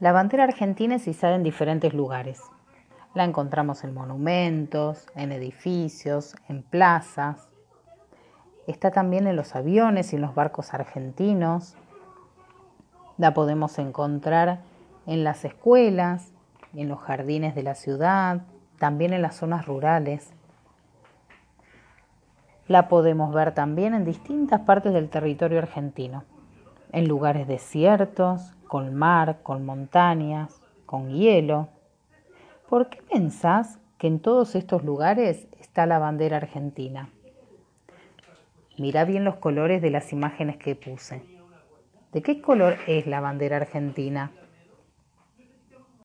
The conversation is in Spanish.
La bandera argentina es izada en diferentes lugares. La encontramos en monumentos, en edificios, en plazas. Está también en los aviones y en los barcos argentinos. La podemos encontrar en las escuelas, en los jardines de la ciudad, también en las zonas rurales. La podemos ver también en distintas partes del territorio argentino, en lugares desiertos, con mar, con montañas, con hielo. ¿Por qué pensás que en todos estos lugares está la bandera argentina? Mira bien los colores de las imágenes que puse. ¿De qué color es la bandera argentina?